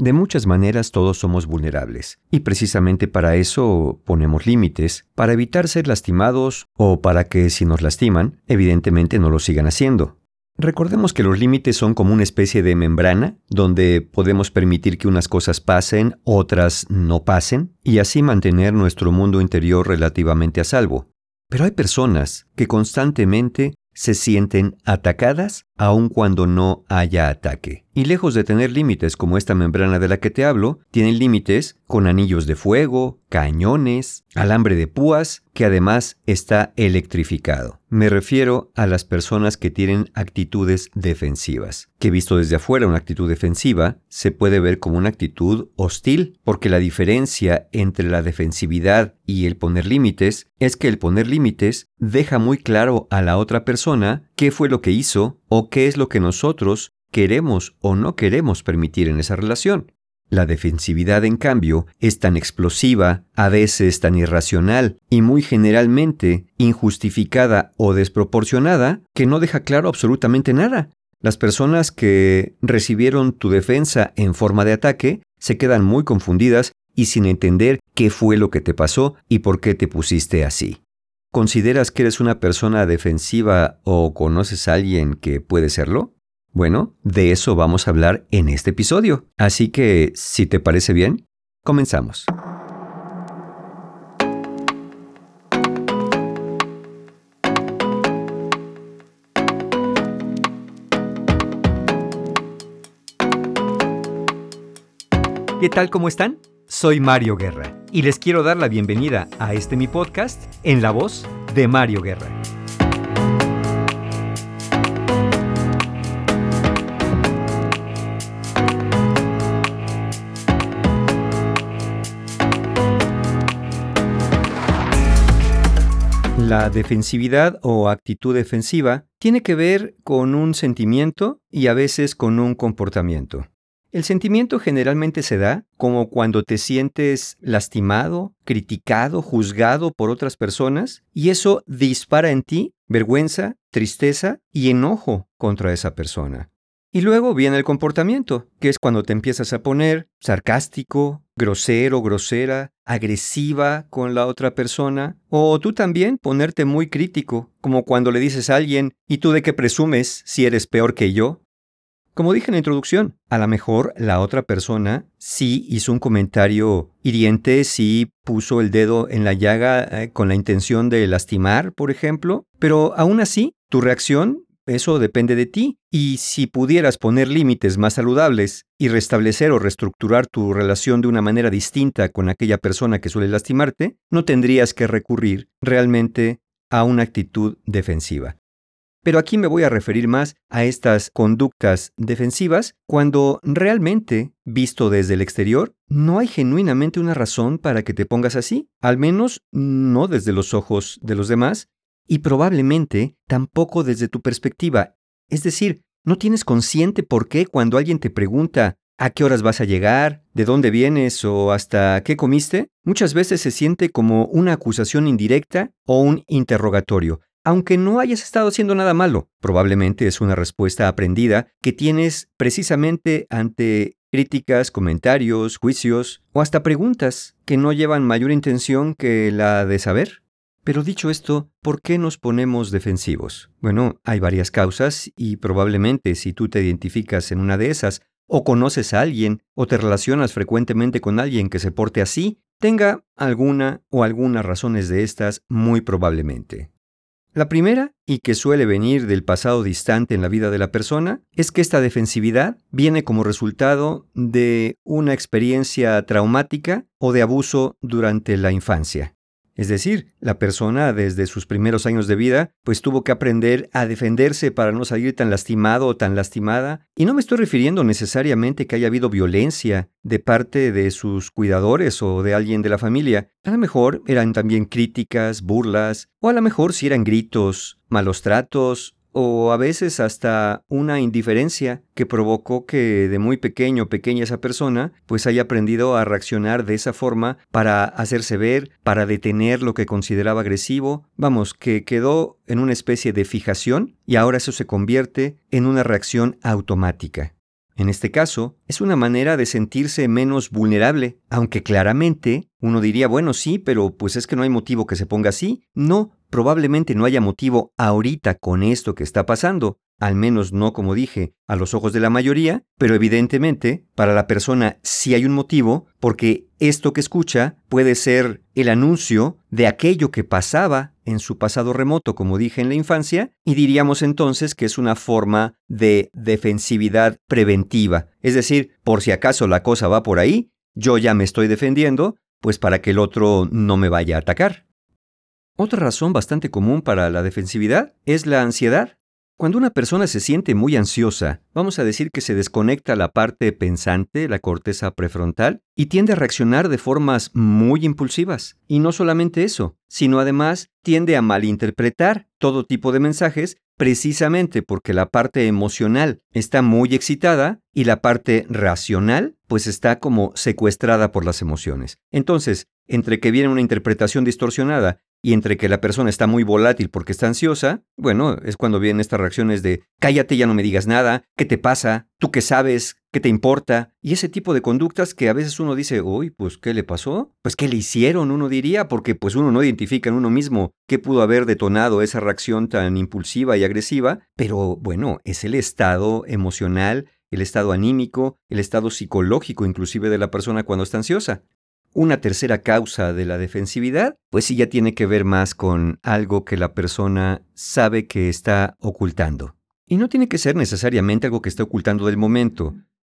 De muchas maneras todos somos vulnerables, y precisamente para eso ponemos límites, para evitar ser lastimados o para que si nos lastiman, evidentemente no lo sigan haciendo. Recordemos que los límites son como una especie de membrana donde podemos permitir que unas cosas pasen, otras no pasen, y así mantener nuestro mundo interior relativamente a salvo. Pero hay personas que constantemente se sienten atacadas aun cuando no haya ataque. Y lejos de tener límites como esta membrana de la que te hablo, tienen límites con anillos de fuego, cañones, alambre de púas, que además está electrificado. Me refiero a las personas que tienen actitudes defensivas, que visto desde afuera una actitud defensiva se puede ver como una actitud hostil, porque la diferencia entre la defensividad y el poner límites es que el poner límites deja muy claro a la otra persona qué fue lo que hizo o qué es lo que nosotros queremos o no queremos permitir en esa relación. La defensividad, en cambio, es tan explosiva, a veces tan irracional y muy generalmente injustificada o desproporcionada que no deja claro absolutamente nada. Las personas que recibieron tu defensa en forma de ataque se quedan muy confundidas y sin entender qué fue lo que te pasó y por qué te pusiste así. ¿Consideras que eres una persona defensiva o conoces a alguien que puede serlo? Bueno, de eso vamos a hablar en este episodio. Así que, si te parece bien, comenzamos. ¿Qué tal? ¿Cómo están? Soy Mario Guerra y les quiero dar la bienvenida a este mi podcast en la voz de Mario Guerra. La defensividad o actitud defensiva tiene que ver con un sentimiento y a veces con un comportamiento. El sentimiento generalmente se da como cuando te sientes lastimado, criticado, juzgado por otras personas y eso dispara en ti vergüenza, tristeza y enojo contra esa persona. Y luego viene el comportamiento, que es cuando te empiezas a poner sarcástico, grosero, grosera, agresiva con la otra persona, o tú también ponerte muy crítico, como cuando le dices a alguien, ¿y tú de qué presumes si eres peor que yo? Como dije en la introducción, a lo mejor la otra persona sí hizo un comentario hiriente, sí puso el dedo en la llaga eh, con la intención de lastimar, por ejemplo, pero aún así, tu reacción, eso depende de ti, y si pudieras poner límites más saludables y restablecer o reestructurar tu relación de una manera distinta con aquella persona que suele lastimarte, no tendrías que recurrir realmente a una actitud defensiva. Pero aquí me voy a referir más a estas conductas defensivas cuando realmente, visto desde el exterior, no hay genuinamente una razón para que te pongas así, al menos no desde los ojos de los demás, y probablemente tampoco desde tu perspectiva. Es decir, no tienes consciente por qué cuando alguien te pregunta a qué horas vas a llegar, de dónde vienes o hasta qué comiste, muchas veces se siente como una acusación indirecta o un interrogatorio, aunque no hayas estado haciendo nada malo. Probablemente es una respuesta aprendida que tienes precisamente ante críticas, comentarios, juicios o hasta preguntas que no llevan mayor intención que la de saber. Pero dicho esto, ¿por qué nos ponemos defensivos? Bueno, hay varias causas y probablemente si tú te identificas en una de esas, o conoces a alguien, o te relacionas frecuentemente con alguien que se porte así, tenga alguna o algunas razones de estas muy probablemente. La primera, y que suele venir del pasado distante en la vida de la persona, es que esta defensividad viene como resultado de una experiencia traumática o de abuso durante la infancia. Es decir, la persona desde sus primeros años de vida pues tuvo que aprender a defenderse para no salir tan lastimado o tan lastimada. Y no me estoy refiriendo necesariamente que haya habido violencia de parte de sus cuidadores o de alguien de la familia. A lo mejor eran también críticas, burlas, o a lo mejor si eran gritos, malos tratos o a veces hasta una indiferencia que provocó que de muy pequeño pequeña esa persona pues haya aprendido a reaccionar de esa forma para hacerse ver, para detener lo que consideraba agresivo, vamos, que quedó en una especie de fijación y ahora eso se convierte en una reacción automática. En este caso, es una manera de sentirse menos vulnerable, aunque claramente uno diría, bueno, sí, pero pues es que no hay motivo que se ponga así. No, probablemente no haya motivo ahorita con esto que está pasando, al menos no como dije, a los ojos de la mayoría, pero evidentemente para la persona sí hay un motivo porque esto que escucha puede ser el anuncio de aquello que pasaba en su pasado remoto, como dije en la infancia, y diríamos entonces que es una forma de defensividad preventiva, es decir, por si acaso la cosa va por ahí, yo ya me estoy defendiendo, pues para que el otro no me vaya a atacar. Otra razón bastante común para la defensividad es la ansiedad. Cuando una persona se siente muy ansiosa, vamos a decir que se desconecta la parte pensante, la corteza prefrontal, y tiende a reaccionar de formas muy impulsivas. Y no solamente eso, sino además tiende a malinterpretar todo tipo de mensajes precisamente porque la parte emocional está muy excitada y la parte racional pues está como secuestrada por las emociones. Entonces, entre que viene una interpretación distorsionada y entre que la persona está muy volátil porque está ansiosa, bueno, es cuando vienen estas reacciones de cállate, ya no me digas nada, ¿qué te pasa? ¿Tú qué sabes? ¿Qué te importa? Y ese tipo de conductas que a veces uno dice, uy, pues ¿qué le pasó? Pues ¿qué le hicieron? Uno diría, porque pues uno no identifica en uno mismo qué pudo haber detonado esa reacción tan impulsiva y agresiva, pero bueno, es el estado emocional, el estado anímico, el estado psicológico inclusive de la persona cuando está ansiosa. Una tercera causa de la defensividad, pues sí ya tiene que ver más con algo que la persona sabe que está ocultando. Y no tiene que ser necesariamente algo que esté ocultando del momento.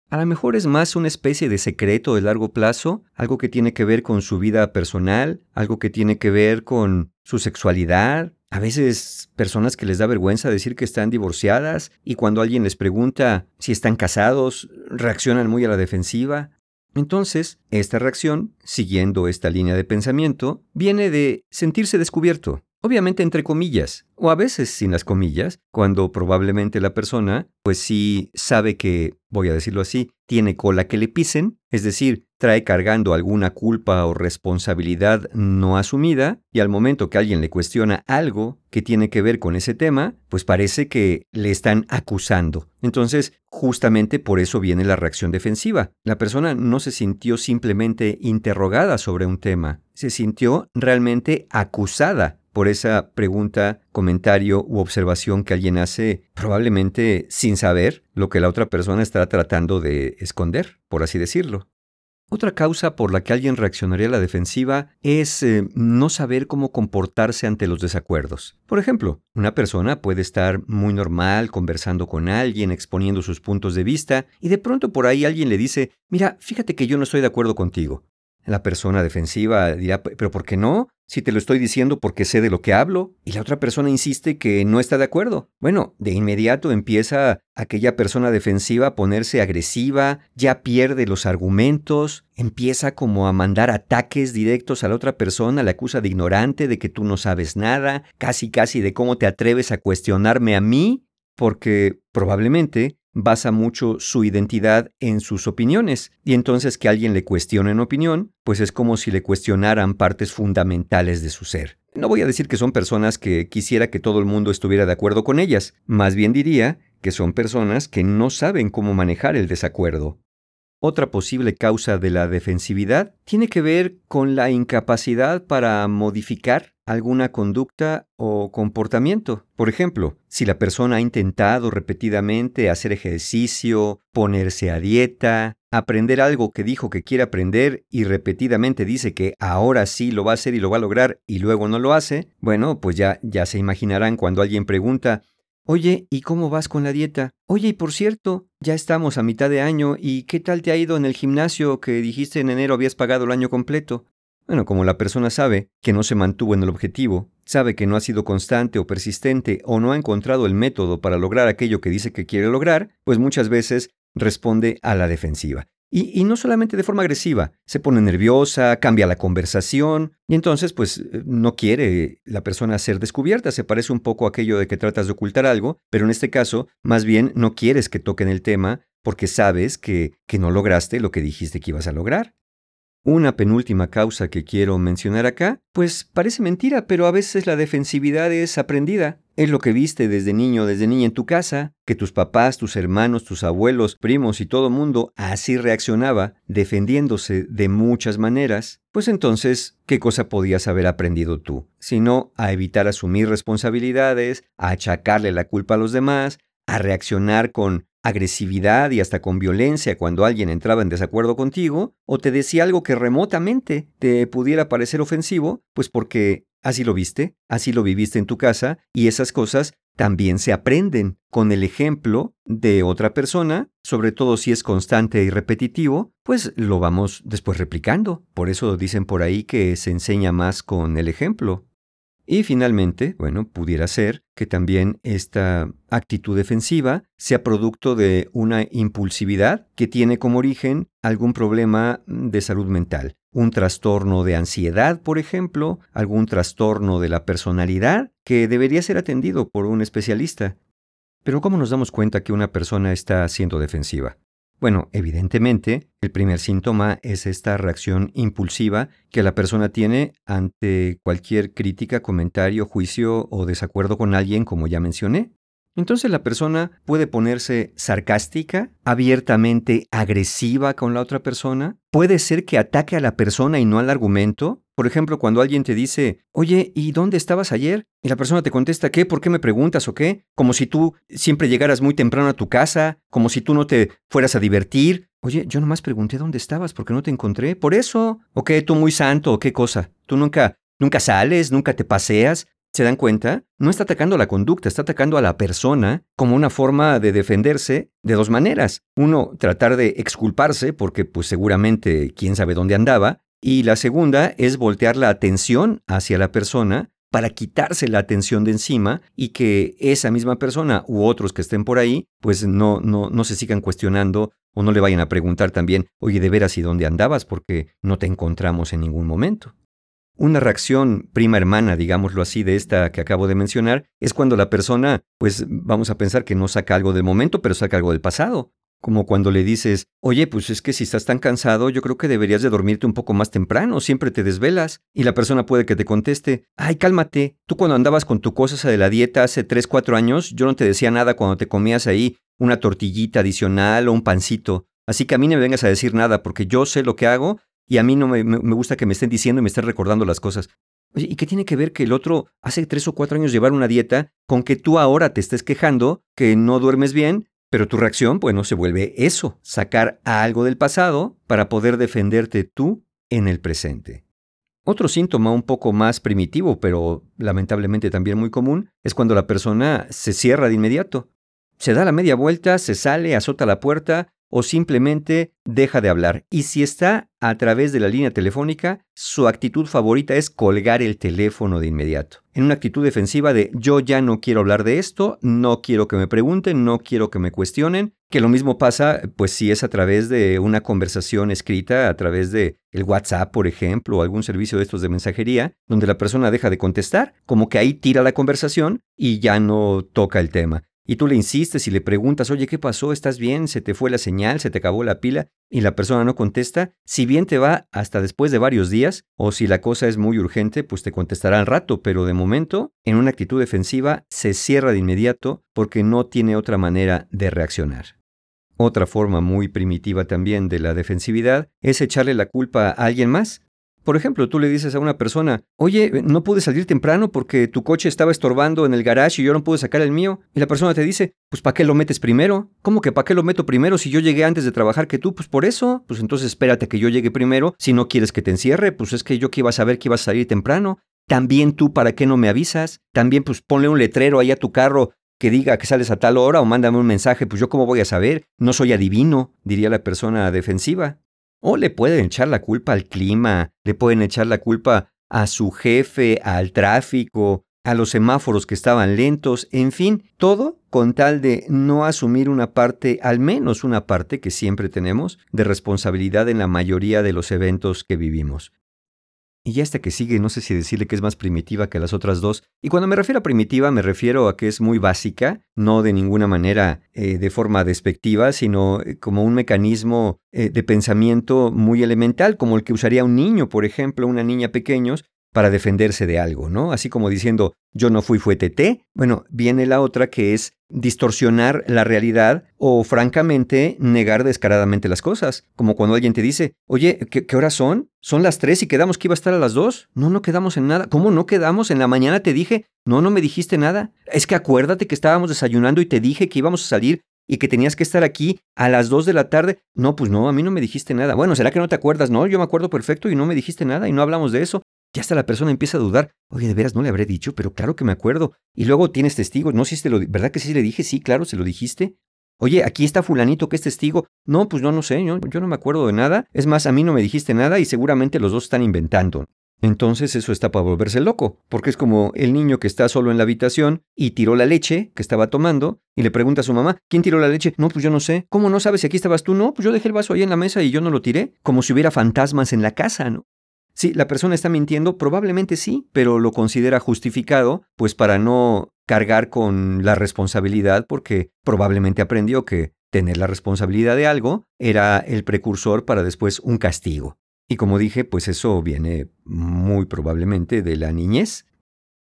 A lo mejor es más una especie de secreto de largo plazo, algo que tiene que ver con su vida personal, algo que tiene que ver con su sexualidad. A veces personas que les da vergüenza decir que están divorciadas y cuando alguien les pregunta si están casados, reaccionan muy a la defensiva. Entonces, esta reacción, siguiendo esta línea de pensamiento, viene de sentirse descubierto, obviamente entre comillas, o a veces sin las comillas, cuando probablemente la persona, pues sí sabe que, voy a decirlo así, tiene cola que le pisen, es decir, trae cargando alguna culpa o responsabilidad no asumida, y al momento que alguien le cuestiona algo que tiene que ver con ese tema, pues parece que le están acusando. Entonces, justamente por eso viene la reacción defensiva. La persona no se sintió simplemente interrogada sobre un tema, se sintió realmente acusada por esa pregunta, comentario u observación que alguien hace, probablemente sin saber lo que la otra persona está tratando de esconder, por así decirlo. Otra causa por la que alguien reaccionaría a la defensiva es eh, no saber cómo comportarse ante los desacuerdos. Por ejemplo, una persona puede estar muy normal conversando con alguien, exponiendo sus puntos de vista, y de pronto por ahí alguien le dice, mira, fíjate que yo no estoy de acuerdo contigo. La persona defensiva dirá, pero ¿por qué no? Si te lo estoy diciendo porque sé de lo que hablo. Y la otra persona insiste que no está de acuerdo. Bueno, de inmediato empieza aquella persona defensiva a ponerse agresiva, ya pierde los argumentos, empieza como a mandar ataques directos a la otra persona, la acusa de ignorante, de que tú no sabes nada, casi casi de cómo te atreves a cuestionarme a mí, porque probablemente basa mucho su identidad en sus opiniones, y entonces que alguien le cuestione en opinión, pues es como si le cuestionaran partes fundamentales de su ser. No voy a decir que son personas que quisiera que todo el mundo estuviera de acuerdo con ellas, más bien diría que son personas que no saben cómo manejar el desacuerdo. Otra posible causa de la defensividad tiene que ver con la incapacidad para modificar alguna conducta o comportamiento. Por ejemplo, si la persona ha intentado repetidamente hacer ejercicio, ponerse a dieta, aprender algo que dijo que quiere aprender y repetidamente dice que ahora sí lo va a hacer y lo va a lograr y luego no lo hace, bueno, pues ya ya se imaginarán cuando alguien pregunta, Oye, ¿y cómo vas con la dieta? Oye, y por cierto, ya estamos a mitad de año, ¿y qué tal te ha ido en el gimnasio que dijiste en enero habías pagado el año completo? Bueno, como la persona sabe que no se mantuvo en el objetivo, sabe que no ha sido constante o persistente o no ha encontrado el método para lograr aquello que dice que quiere lograr, pues muchas veces responde a la defensiva. Y, no solamente de forma agresiva, se pone nerviosa, cambia la conversación y entonces pues no quiere la persona ser descubierta, se parece un poco a aquello de que tratas de ocultar algo, pero en este caso más bien no quieres que toquen el tema porque sabes que, que no lograste lo que dijiste que ibas a lograr. Una penúltima causa que quiero mencionar acá, pues parece mentira, pero a veces la defensividad es aprendida. Es lo que viste desde niño, desde niña en tu casa, que tus papás, tus hermanos, tus abuelos, primos y todo mundo así reaccionaba, defendiéndose de muchas maneras, pues entonces, ¿qué cosa podías haber aprendido tú? Sino a evitar asumir responsabilidades, a achacarle la culpa a los demás, a reaccionar con agresividad y hasta con violencia cuando alguien entraba en desacuerdo contigo, o te decía algo que remotamente te pudiera parecer ofensivo, pues porque así lo viste, así lo viviste en tu casa, y esas cosas también se aprenden con el ejemplo de otra persona, sobre todo si es constante y repetitivo, pues lo vamos después replicando. Por eso dicen por ahí que se enseña más con el ejemplo. Y finalmente, bueno, pudiera ser que también esta actitud defensiva sea producto de una impulsividad que tiene como origen algún problema de salud mental. Un trastorno de ansiedad, por ejemplo, algún trastorno de la personalidad que debería ser atendido por un especialista. Pero ¿cómo nos damos cuenta que una persona está siendo defensiva? Bueno, evidentemente, el primer síntoma es esta reacción impulsiva que la persona tiene ante cualquier crítica, comentario, juicio o desacuerdo con alguien, como ya mencioné. Entonces la persona puede ponerse sarcástica, abiertamente agresiva con la otra persona, puede ser que ataque a la persona y no al argumento, por ejemplo, cuando alguien te dice, oye, ¿y dónde estabas ayer? Y la persona te contesta, ¿qué? ¿Por qué me preguntas o qué? Como si tú siempre llegaras muy temprano a tu casa, como si tú no te fueras a divertir. Oye, yo nomás pregunté dónde estabas porque no te encontré. Por eso. ¿O qué? ¿Tú muy santo o qué cosa? ¿Tú nunca, nunca sales, nunca te paseas? ¿Se dan cuenta? No está atacando la conducta, está atacando a la persona como una forma de defenderse de dos maneras. Uno, tratar de exculparse porque pues seguramente quién sabe dónde andaba, y la segunda es voltear la atención hacia la persona para quitarse la atención de encima y que esa misma persona u otros que estén por ahí, pues no, no, no se sigan cuestionando o no le vayan a preguntar también, oye, de veras, ¿y dónde andabas? Porque no te encontramos en ningún momento. Una reacción prima hermana, digámoslo así, de esta que acabo de mencionar, es cuando la persona, pues vamos a pensar que no saca algo del momento, pero saca algo del pasado. Como cuando le dices, oye, pues es que si estás tan cansado, yo creo que deberías de dormirte un poco más temprano, siempre te desvelas. Y la persona puede que te conteste, ay, cálmate, tú cuando andabas con tu cosa de la dieta hace 3, 4 años, yo no te decía nada cuando te comías ahí una tortillita adicional o un pancito. Así que a mí no me vengas a decir nada, porque yo sé lo que hago y a mí no me, gusta que me estén diciendo y me estén recordando las cosas. ¿y qué tiene que ver que el otro hace tres o cuatro años llevar una dieta con que tú ahora te estés quejando que no duermes bien pero tu reacción, bueno, se vuelve eso, sacar algo del pasado para poder defenderte tú en el presente. Otro síntoma un poco más primitivo, pero lamentablemente también muy común, es cuando la persona se cierra de inmediato. Se da la media vuelta, se sale, azota la puerta o simplemente deja de hablar. Y si está a través de la línea telefónica, su actitud favorita es colgar el teléfono de inmediato. En una actitud defensiva de yo ya no quiero hablar de esto, no quiero que me pregunten, no quiero que me cuestionen, que lo mismo pasa pues si es a través de una conversación escrita, a través de el WhatsApp, por ejemplo, o algún servicio de estos de mensajería, donde la persona deja de contestar, como que ahí tira la conversación y ya no toca el tema. Y tú le insistes y le preguntas, oye, ¿qué pasó? ¿Estás bien? ¿Se te fue la señal? ¿Se te acabó la pila? Y la persona no contesta. Si bien te va hasta después de varios días, o si la cosa es muy urgente, pues te contestará al rato, pero de momento, en una actitud defensiva, se cierra de inmediato porque no tiene otra manera de reaccionar. Otra forma muy primitiva también de la defensividad es echarle la culpa a alguien más. Por ejemplo, tú le dices a una persona, oye, no pude salir temprano porque tu coche estaba estorbando en el garage y yo no pude sacar el mío. Y la persona te dice, pues ¿para qué lo metes primero? ¿Cómo que para qué lo meto primero si yo llegué antes de trabajar que tú? Pues por eso. Pues entonces espérate que yo llegue primero. Si no quieres que te encierre, pues es que yo que iba a saber que ibas a salir temprano. También tú, ¿para qué no me avisas? También pues ponle un letrero ahí a tu carro que diga que sales a tal hora o mándame un mensaje, pues yo cómo voy a saber, no soy adivino, diría la persona defensiva. O le pueden echar la culpa al clima, le pueden echar la culpa a su jefe, al tráfico, a los semáforos que estaban lentos, en fin, todo con tal de no asumir una parte, al menos una parte que siempre tenemos, de responsabilidad en la mayoría de los eventos que vivimos. Y esta que sigue, no sé si decirle que es más primitiva que las otras dos. Y cuando me refiero a primitiva, me refiero a que es muy básica, no de ninguna manera eh, de forma despectiva, sino eh, como un mecanismo eh, de pensamiento muy elemental, como el que usaría un niño, por ejemplo, una niña pequeños, para defenderse de algo, ¿no? Así como diciendo, yo no fui, fue TT. Bueno, viene la otra que es distorsionar la realidad o, francamente, negar descaradamente las cosas. Como cuando alguien te dice, oye, ¿qué, qué horas son? Son las tres y quedamos que iba a estar a las dos. No, no quedamos en nada. ¿Cómo no quedamos? En la mañana te dije, no, no me dijiste nada. Es que acuérdate que estábamos desayunando y te dije que íbamos a salir y que tenías que estar aquí a las 2 de la tarde. No, pues no, a mí no me dijiste nada. Bueno, ¿será que no te acuerdas? No, yo me acuerdo perfecto y no me dijiste nada y no hablamos de eso. Ya hasta la persona empieza a dudar. Oye, de veras no le habré dicho, pero claro que me acuerdo. Y luego tienes testigos. No, si te lo, ¿verdad que sí le dije? Sí, claro, se lo dijiste. Oye, aquí está fulanito que es testigo. No, pues no, no sé, yo, yo no me acuerdo de nada. Es más, a mí no me dijiste nada y seguramente los dos están inventando. Entonces eso está para volverse loco, porque es como el niño que está solo en la habitación y tiró la leche que estaba tomando y le pregunta a su mamá, ¿quién tiró la leche? No, pues yo no sé. ¿Cómo no sabes si aquí estabas tú? No, pues yo dejé el vaso ahí en la mesa y yo no lo tiré, como si hubiera fantasmas en la casa, ¿no? Sí, la persona está mintiendo, probablemente sí, pero lo considera justificado, pues para no cargar con la responsabilidad, porque probablemente aprendió que tener la responsabilidad de algo era el precursor para después un castigo. Y como dije, pues eso viene muy probablemente de la niñez.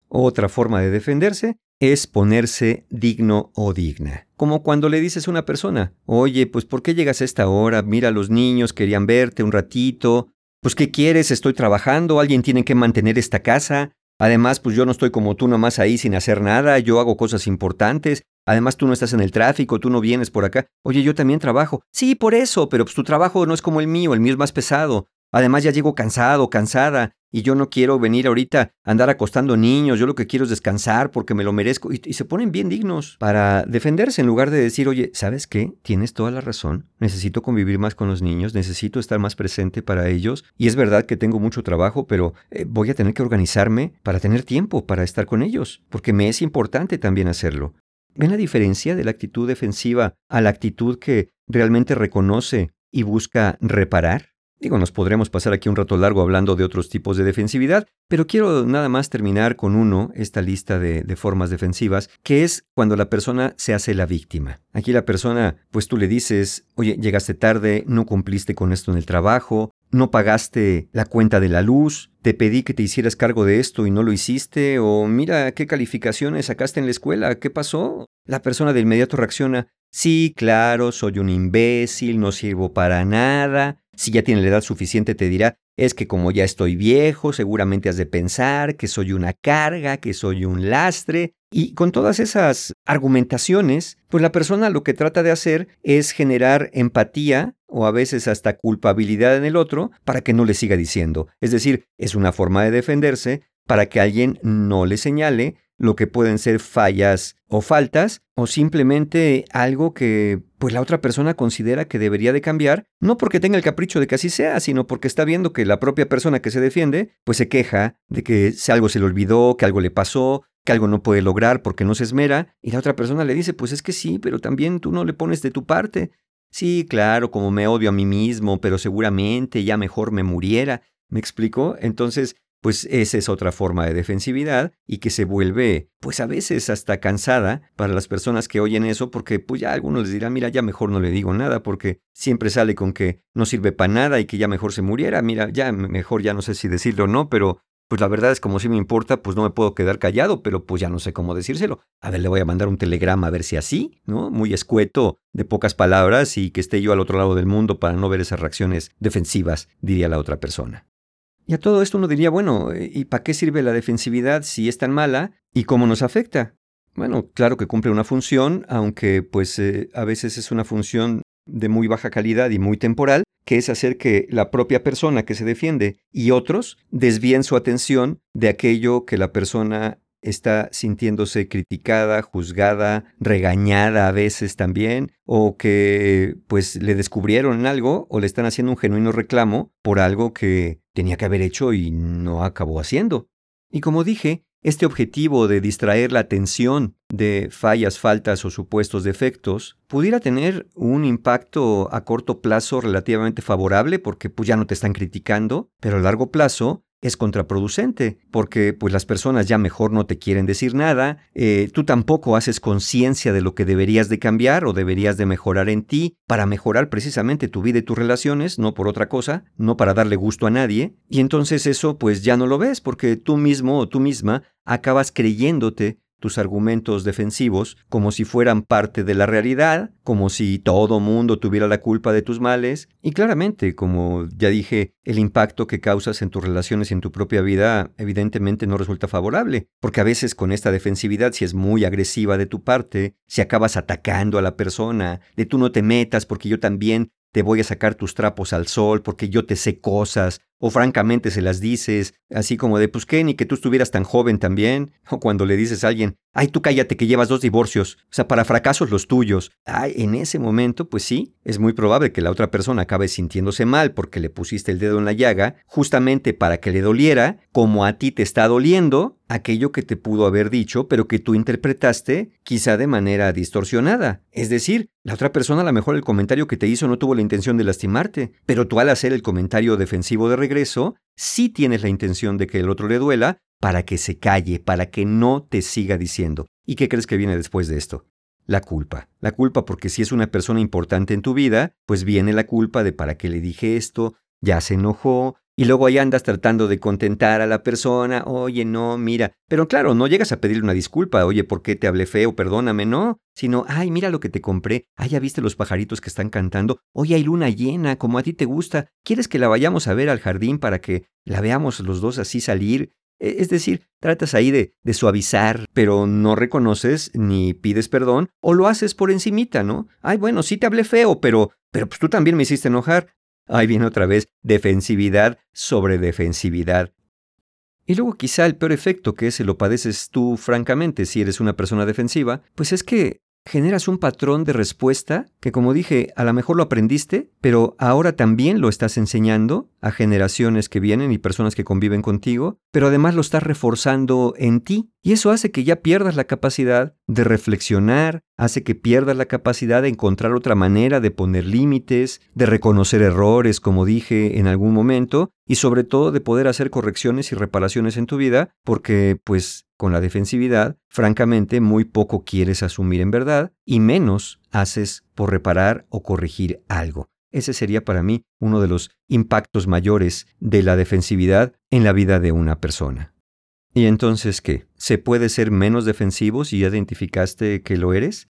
Otra forma de defenderse es ponerse digno o digna. Como cuando le dices a una persona, oye, pues ¿por qué llegas a esta hora? Mira, los niños querían verte un ratito, pues ¿qué quieres? Estoy trabajando, alguien tiene que mantener esta casa. Además, pues yo no estoy como tú nomás ahí sin hacer nada, yo hago cosas importantes. Además, tú no estás en el tráfico, tú no vienes por acá. Oye, yo también trabajo. Sí, por eso, pero pues tu trabajo no es como el mío, el mío es más pesado. Además ya llego cansado, cansada, y yo no quiero venir ahorita a andar acostando niños, yo lo que quiero es descansar porque me lo merezco, y, se ponen bien dignos para defenderse en lugar de decir, oye, ¿sabes qué? Tienes toda la razón, necesito convivir más con los niños, necesito estar más presente para ellos, y es verdad que tengo mucho trabajo, pero eh, voy a tener que organizarme para tener tiempo para estar con ellos, porque me es importante también hacerlo. ¿Ven la diferencia de la actitud defensiva a la actitud que realmente reconoce y busca reparar? Digo, nos podremos pasar aquí un rato largo hablando de otros tipos de defensividad, pero quiero nada más terminar con uno, esta lista de, de, formas defensivas, que es cuando la persona se hace la víctima. Aquí la persona, pues tú le dices, oye, llegaste tarde, no cumpliste con esto en el trabajo, no pagaste la cuenta de la luz, te pedí que te hicieras cargo de esto y no lo hiciste, o mira qué calificaciones sacaste en la escuela, ¿qué pasó? La persona de inmediato reacciona, sí, claro, soy un imbécil, no sirvo para nada, si ya tiene la edad suficiente te dirá, es que como ya estoy viejo, seguramente has de pensar que soy una carga, que soy un lastre. Y con todas esas argumentaciones, pues la persona lo que trata de hacer es generar empatía o a veces hasta culpabilidad en el otro para que no le siga diciendo. Es decir, es una forma de defenderse para que alguien no le señale lo que pueden ser fallas o faltas, o simplemente algo que pues la otra persona considera que debería de cambiar, no porque tenga el capricho de que así sea, sino porque está viendo que la propia persona que se defiende, pues se queja de que algo se le olvidó, que algo le pasó, que algo no puede lograr porque no se esmera, y la otra persona le dice, pues es que sí, pero también tú no le pones de tu parte. Sí, claro, como me odio a mí mismo, pero seguramente ya mejor me muriera. ¿Me explico? Entonces, pues esa es otra forma de defensividad y que se vuelve, pues a veces hasta cansada para las personas que oyen eso, porque pues ya algunos les dirán, mira, ya mejor no le digo nada, porque siempre sale con que no sirve para nada y que ya mejor se muriera, mira, ya mejor ya no sé si decirlo o no, pero pues la verdad es como si me importa, pues no me puedo quedar callado, pero pues ya no sé cómo decírselo. A ver, le voy a mandar un telegrama a ver si así, ¿no? Muy escueto, de pocas palabras y que esté yo al otro lado del mundo para no ver esas reacciones defensivas, diría la otra persona. Y a todo esto uno diría, bueno, ¿y para qué sirve la defensividad si es tan mala y cómo nos afecta? Bueno, claro que cumple una función, aunque pues eh, a veces es una función de muy baja calidad y muy temporal, que es hacer que la propia persona que se defiende y otros desvíen su atención de aquello que la persona está sintiéndose criticada, juzgada, regañada a veces también, o que pues le descubrieron algo o le están haciendo un genuino reclamo por algo que tenía que haber hecho y no acabó haciendo. Y como dije, este objetivo de distraer la atención de fallas, faltas o supuestos defectos pudiera tener un impacto a corto plazo relativamente favorable porque pues ya no te están criticando, pero a largo plazo es contraproducente, porque pues las personas ya mejor no te quieren decir nada, eh, tú tampoco haces conciencia de lo que deberías de cambiar o deberías de mejorar en ti para mejorar precisamente tu vida y tus relaciones, no por otra cosa, no para darle gusto a nadie, y entonces eso pues ya no lo ves porque tú mismo o tú misma acabas creyéndote tus argumentos defensivos como si fueran parte de la realidad, como si todo mundo tuviera la culpa de tus males, y claramente, como ya dije, el impacto que causas en tus relaciones y en tu propia vida evidentemente no resulta favorable, porque a veces con esta defensividad, si es muy agresiva de tu parte, si acabas atacando a la persona, de tú no te metas porque yo también te voy a sacar tus trapos al sol porque yo te sé cosas, o francamente se las dices, así como de, pues qué, ni que tú estuvieras tan joven también, o cuando le dices a alguien, ay, tú cállate que llevas dos divorcios, o sea, para fracasos los tuyos. Ay, en ese momento, pues sí, es muy probable que la otra persona acabe sintiéndose mal porque le pusiste el dedo en la llaga, justamente para que le doliera, como a ti te está doliendo, aquello que te pudo haber dicho, pero que tú interpretaste quizá de manera distorsionada. Es decir, la otra persona a lo mejor el comentario que te hizo no tuvo la intención de lastimarte, pero tú al hacer el comentario defensivo de regreso, sí tienes la intención de que el otro le duela para que se calle, para que no te siga diciendo. ¿Y qué crees que viene después de esto? La culpa. La culpa porque si es una persona importante en tu vida, pues viene la culpa de para qué le dije esto, ya se enojó, y luego ahí andas tratando de contentar a la persona, oye, no, mira. Pero claro, no llegas a pedirle una disculpa, oye, ¿por qué te hablé feo? Perdóname, no. Sino, ay, mira lo que te compré, ay, ya viste los pajaritos que están cantando, oye, hay luna llena, como a ti te gusta, ¿quieres que la vayamos a ver al jardín para que la veamos los dos así salir? E, es decir, tratas ahí de, de, suavizar, pero no reconoces ni pides perdón, o lo haces por encimita, ¿no? Ay, bueno, sí te hablé feo, pero, pero pues tú también me hiciste enojar. Ahí viene otra vez defensividad sobre defensividad. Y luego quizá el peor efecto que se lo padeces tú francamente si eres una persona defensiva, pues es que generas un patrón de respuesta que, como dije, a lo mejor lo aprendiste, pero ahora también lo estás enseñando a generaciones que vienen y personas que conviven contigo, pero además lo estás reforzando en ti. Y eso hace que ya pierdas la capacidad de reflexionar, hace que pierdas la capacidad de encontrar otra manera de poner límites, de reconocer errores, como dije en algún momento, y sobre todo de poder hacer correcciones y reparaciones en tu vida, porque pues con la defensividad, francamente, muy poco quieres asumir en verdad y menos haces por reparar o corregir algo. Ese sería para mí uno de los impactos mayores de la defensividad en la vida de una persona. ¿Y entonces qué? ¿Se puede ser menos defensivo si ya identificaste que lo eres?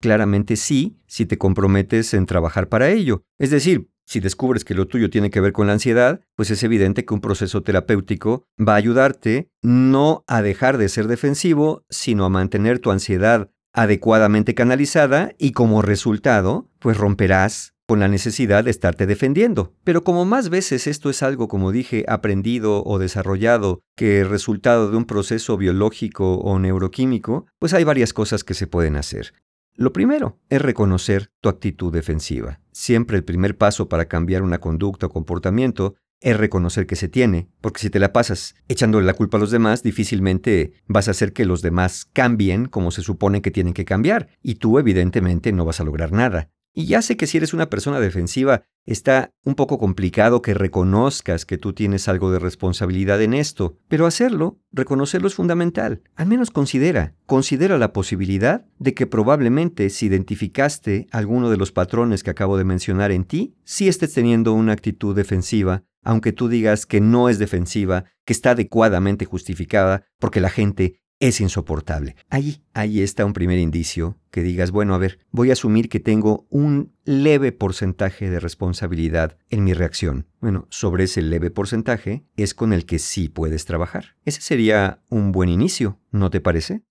Claramente sí, si te comprometes en trabajar para ello. Es decir, si descubres que lo tuyo tiene que ver con la ansiedad, pues es evidente que un proceso terapéutico va a ayudarte no a dejar de ser defensivo, sino a mantener tu ansiedad adecuadamente canalizada y como resultado, pues romperás con la necesidad de estarte defendiendo. Pero como más veces esto es algo, como dije, aprendido o desarrollado que resultado de un proceso biológico o neuroquímico, pues hay varias cosas que se pueden hacer. Lo primero es reconocer tu actitud defensiva. Siempre el primer paso para cambiar una conducta o comportamiento es reconocer que se tiene, porque si te la pasas echándole la culpa a los demás, difícilmente vas a hacer que los demás cambien como se supone que tienen que cambiar, y tú evidentemente no vas a lograr nada. Y ya sé que si eres una persona defensiva, está un poco complicado que reconozcas que tú tienes algo de responsabilidad en esto, pero hacerlo, reconocerlo es fundamental. Al menos considera, considera la posibilidad de que probablemente si identificaste alguno de los patrones que acabo de mencionar en ti, sí estés teniendo una actitud defensiva, aunque tú digas que no es defensiva, que está adecuadamente justificada, porque la gente es insoportable. Ahí, ahí está un primer indicio que digas, bueno, a ver, voy a asumir que tengo un leve porcentaje de responsabilidad en mi reacción. Bueno, sobre ese leve porcentaje es con el que sí puedes trabajar. Ese sería un buen inicio, ¿no te parece?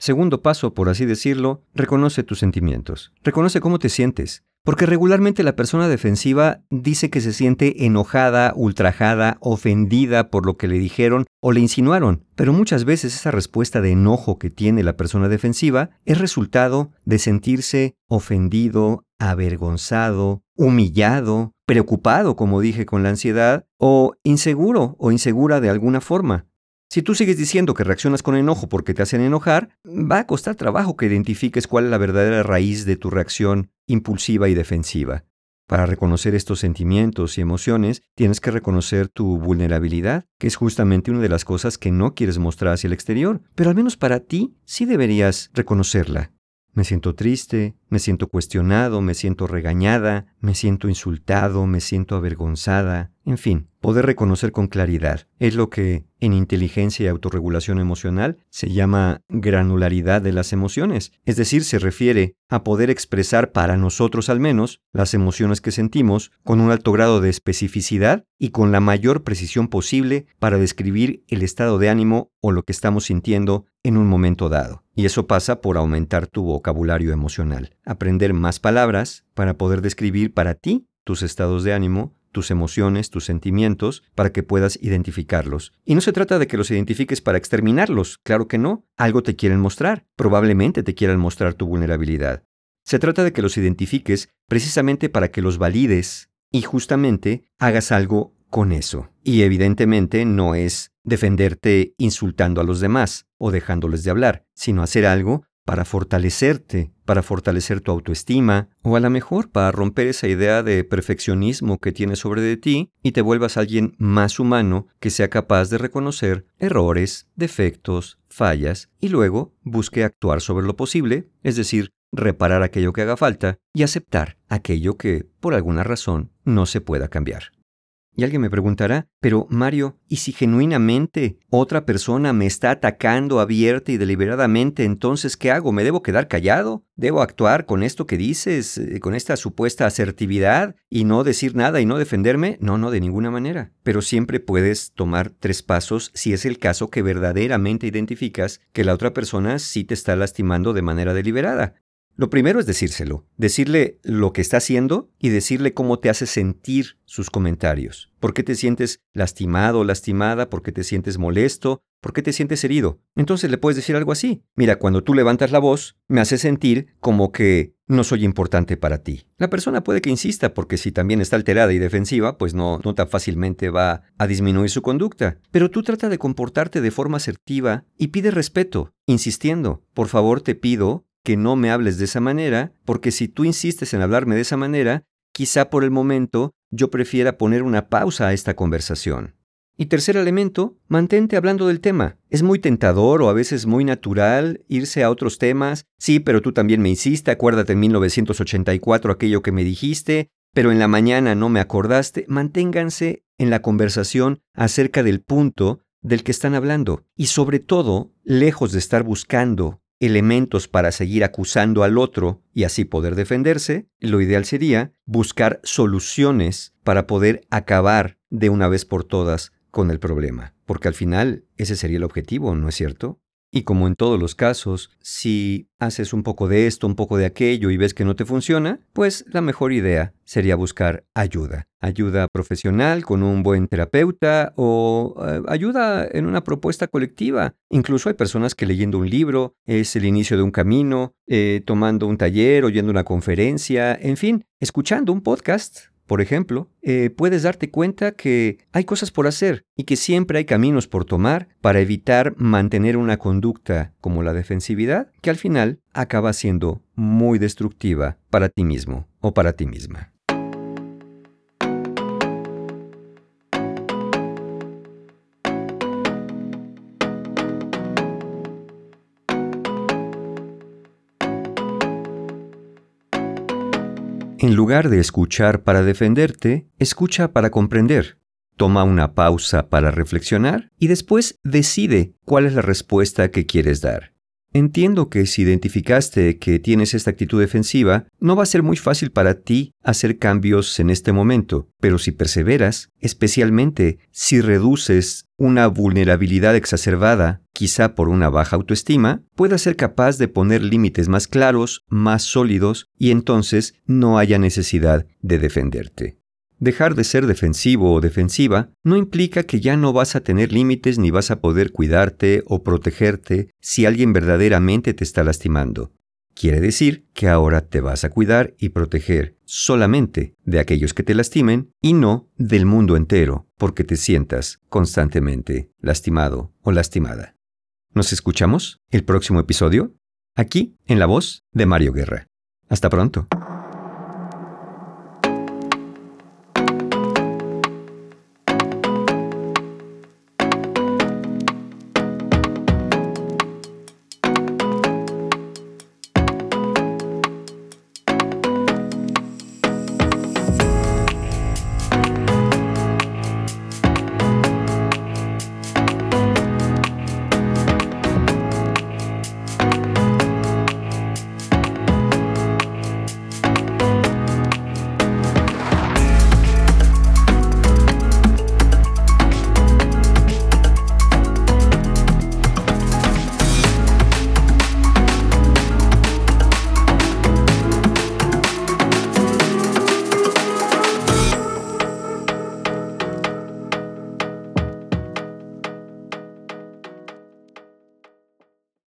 Segundo paso, por así decirlo, reconoce tus sentimientos. Reconoce cómo te sientes. Porque regularmente la persona defensiva dice que se siente enojada, ultrajada, ofendida por lo que le dijeron o le insinuaron, pero muchas veces esa respuesta de enojo que tiene la persona defensiva es resultado de sentirse ofendido, avergonzado, humillado, preocupado, como dije, con la ansiedad, o inseguro o insegura de alguna forma. Si tú sigues diciendo que reaccionas con enojo porque te hacen enojar, va a costar trabajo que identifiques cuál es la verdadera raíz de tu reacción impulsiva y defensiva. Para reconocer estos sentimientos y emociones, tienes que reconocer tu vulnerabilidad, que es justamente una de las cosas que no quieres mostrar hacia el exterior, pero al menos para ti sí deberías reconocerla. Me siento triste, me siento cuestionado, me siento regañada, me siento insultado, me siento avergonzada, en fin, poder reconocer con claridad. Es lo que en inteligencia y autorregulación emocional se llama granularidad de las emociones, es decir, se refiere a poder expresar para nosotros al menos las emociones que sentimos con un alto grado de especificidad y con la mayor precisión posible para describir el estado de ánimo o lo que estamos sintiendo en un momento dado. Y eso pasa por aumentar tu vocabulario emocional, aprender más palabras para poder describir para ti tus estados de ánimo, tus emociones, tus sentimientos, para que puedas identificarlos. Y no se trata de que los identifiques para exterminarlos, claro que no, algo te quieren mostrar, probablemente te quieran mostrar tu vulnerabilidad. Se trata de que los identifiques precisamente para que los valides y justamente hagas algo con eso. Y evidentemente no es defenderte insultando a los demás o dejándoles de hablar, sino hacer algo para fortalecerte, para fortalecer tu autoestima, o a lo mejor para romper esa idea de perfeccionismo que tienes sobre de ti y te vuelvas alguien más humano que sea capaz de reconocer errores, defectos, fallas y luego busque actuar sobre lo posible, es decir, reparar aquello que haga falta y aceptar aquello que, por alguna razón, no se pueda cambiar. Y alguien me preguntará, pero Mario, ¿y si genuinamente otra persona me está atacando abierta y deliberadamente, entonces qué hago? ¿Me debo quedar callado? ¿Debo actuar con esto que dices, eh, con esta supuesta asertividad y no decir nada y no defenderme? No, no, de ninguna manera. Pero siempre puedes tomar tres pasos si es el caso que verdaderamente identificas que la otra persona sí te está lastimando de manera deliberada. Lo primero es decírselo, decirle lo que está haciendo y decirle cómo te hace sentir sus comentarios. ¿Por qué te sientes lastimado o lastimada? ¿Por qué te sientes molesto? ¿Por qué te sientes herido? Entonces le puedes decir algo así. Mira, cuando tú levantas la voz, me hace sentir como que no soy importante para ti. La persona puede que insista porque si también está alterada y defensiva, pues no, tan fácilmente va a disminuir su conducta. Pero tú trata de comportarte de forma asertiva y pide respeto, insistiendo. Por favor, te pido que no me hables de esa manera, porque si tú insistes en hablarme de esa manera, quizá por el momento yo prefiera poner una pausa a esta conversación. Y tercer elemento, mantente hablando del tema. Es muy tentador o a veces muy natural irse a otros temas. Sí, pero tú también me hiciste, acuérdate en 1984 aquello que me dijiste, pero en la mañana no me acordaste. Manténganse en la conversación acerca del punto del que están hablando. Y sobre todo, lejos de estar buscando elementos para seguir acusando al otro y así poder defenderse, lo ideal sería buscar soluciones para poder acabar de una vez por todas con el problema, porque al final ese sería el objetivo, ¿no es cierto? Y como en todos los casos, si haces un poco de esto, un poco de aquello y ves que no te funciona, pues la mejor idea sería buscar ayuda. Ayuda profesional con un buen terapeuta o eh, ayuda en una propuesta colectiva. Incluso hay personas que leyendo un libro es el inicio de un camino, eh, tomando un taller, oyendo una conferencia, en fin, escuchando un podcast por ejemplo, eh, puedes darte cuenta que hay cosas por hacer y que siempre hay caminos por tomar para evitar mantener una conducta como la defensividad que al final acaba siendo muy destructiva para ti mismo o para ti misma. En lugar de escuchar para defenderte, escucha para comprender. Toma una pausa para reflexionar y después decide cuál es la respuesta que quieres dar. Entiendo que si identificaste que tienes esta actitud defensiva, no va a ser muy fácil para ti hacer cambios en este momento, pero si perseveras, especialmente si reduces una vulnerabilidad exacerbada, quizá por una baja autoestima, puedas ser capaz de poner límites más claros, más sólidos, y entonces no haya necesidad de defenderte. Dejar de ser defensivo o defensiva no implica que ya no vas a tener límites ni vas a poder cuidarte o protegerte si alguien verdaderamente te está lastimando. Quiere decir que ahora te vas a cuidar y proteger solamente de aquellos que te lastimen y no del mundo entero porque te sientas constantemente lastimado o lastimada. ¿Nos escuchamos el próximo episodio? Aquí en la voz de Mario Guerra. Hasta pronto.